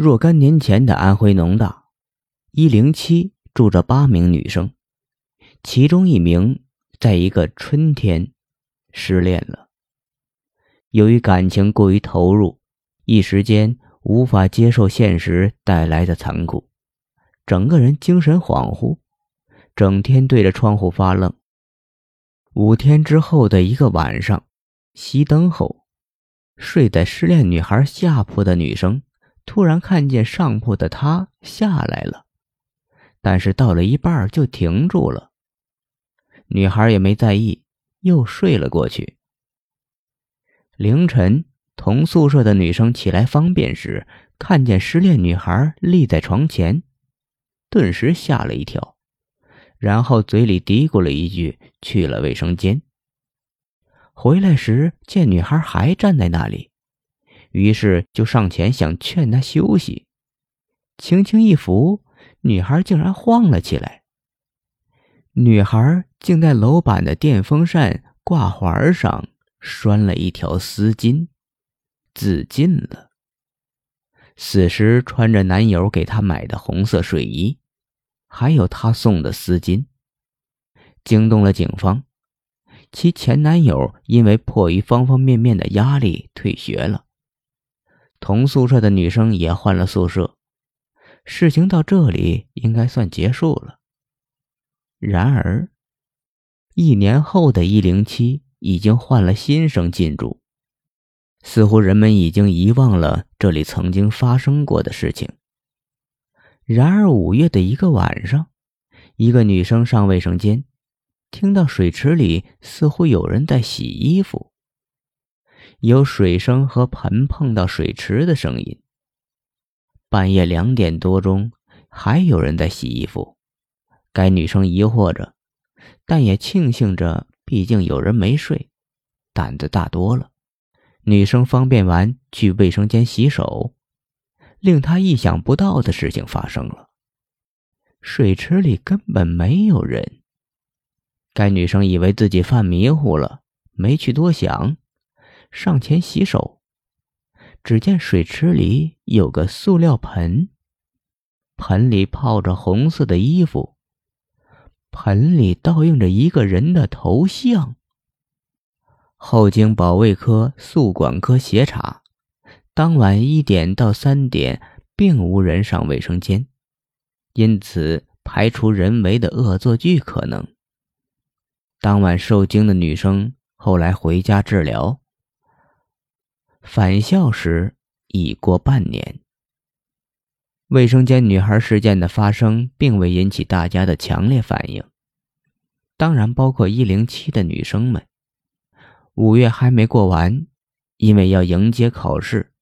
若干年前的安徽农大，一零七住着八名女生，其中一名在一个春天失恋了。由于感情过于投入，一时间无法接受现实带来的残酷，整个人精神恍惚，整天对着窗户发愣。五天之后的一个晚上，熄灯后，睡在失恋女孩下铺的女生。突然看见上铺的他下来了，但是到了一半就停住了。女孩也没在意，又睡了过去。凌晨，同宿舍的女生起来方便时，看见失恋女孩立在床前，顿时吓了一跳，然后嘴里嘀咕了一句：“去了卫生间。”回来时见女孩还站在那里。于是就上前想劝她休息，轻轻一扶，女孩竟然晃了起来。女孩竟在楼板的电风扇挂环上拴了一条丝巾，自尽了。死时穿着男友给她买的红色睡衣，还有他送的丝巾，惊动了警方。其前男友因为迫于方方面面的压力退学了。同宿舍的女生也换了宿舍，事情到这里应该算结束了。然而，一年后的一零七已经换了新生进驻，似乎人们已经遗忘了这里曾经发生过的事情。然而五月的一个晚上，一个女生上卫生间，听到水池里似乎有人在洗衣服。有水声和盆碰到水池的声音。半夜两点多钟，还有人在洗衣服。该女生疑惑着，但也庆幸着，毕竟有人没睡，胆子大多了。女生方便完去卫生间洗手，令她意想不到的事情发生了：水池里根本没有人。该女生以为自己犯迷糊了，没去多想。上前洗手，只见水池里有个塑料盆，盆里泡着红色的衣服，盆里倒映着一个人的头像。后经保卫科、宿管科协查，当晚一点到三点并无人上卫生间，因此排除人为的恶作剧可能。当晚受惊的女生后来回家治疗。返校时已过半年。卫生间女孩事件的发生，并未引起大家的强烈反应，当然包括一零七的女生们。五月还没过完，因为要迎接考试，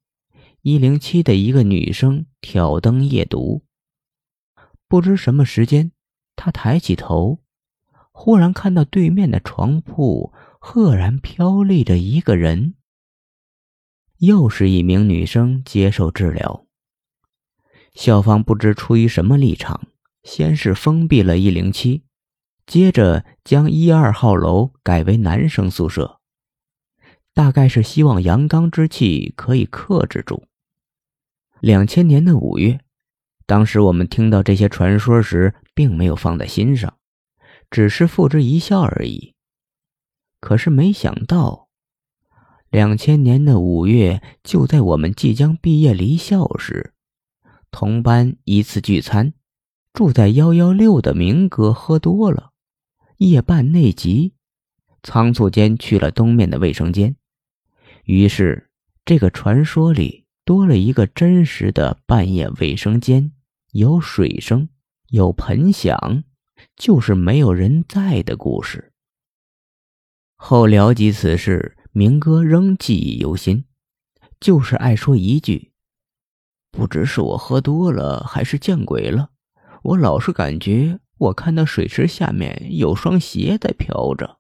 一零七的一个女生挑灯夜读。不知什么时间，她抬起头，忽然看到对面的床铺赫然飘立着一个人。又是一名女生接受治疗。校方不知出于什么立场，先是封闭了一零七，接着将一二号楼改为男生宿舍，大概是希望阳刚之气可以克制住。两千年的五月，当时我们听到这些传说时，并没有放在心上，只是付之一笑而已。可是没想到。两千年的五月，就在我们即将毕业离校时，同班一次聚餐，住在幺幺六的明哥喝多了，夜半内急，仓促间去了东面的卫生间。于是，这个传说里多了一个真实的半夜卫生间，有水声，有盆响，就是没有人在的故事。后聊及此事。明哥仍记忆犹新，就是爱说一句：“不知是我喝多了，还是见鬼了。我老是感觉我看到水池下面有双鞋在飘着。”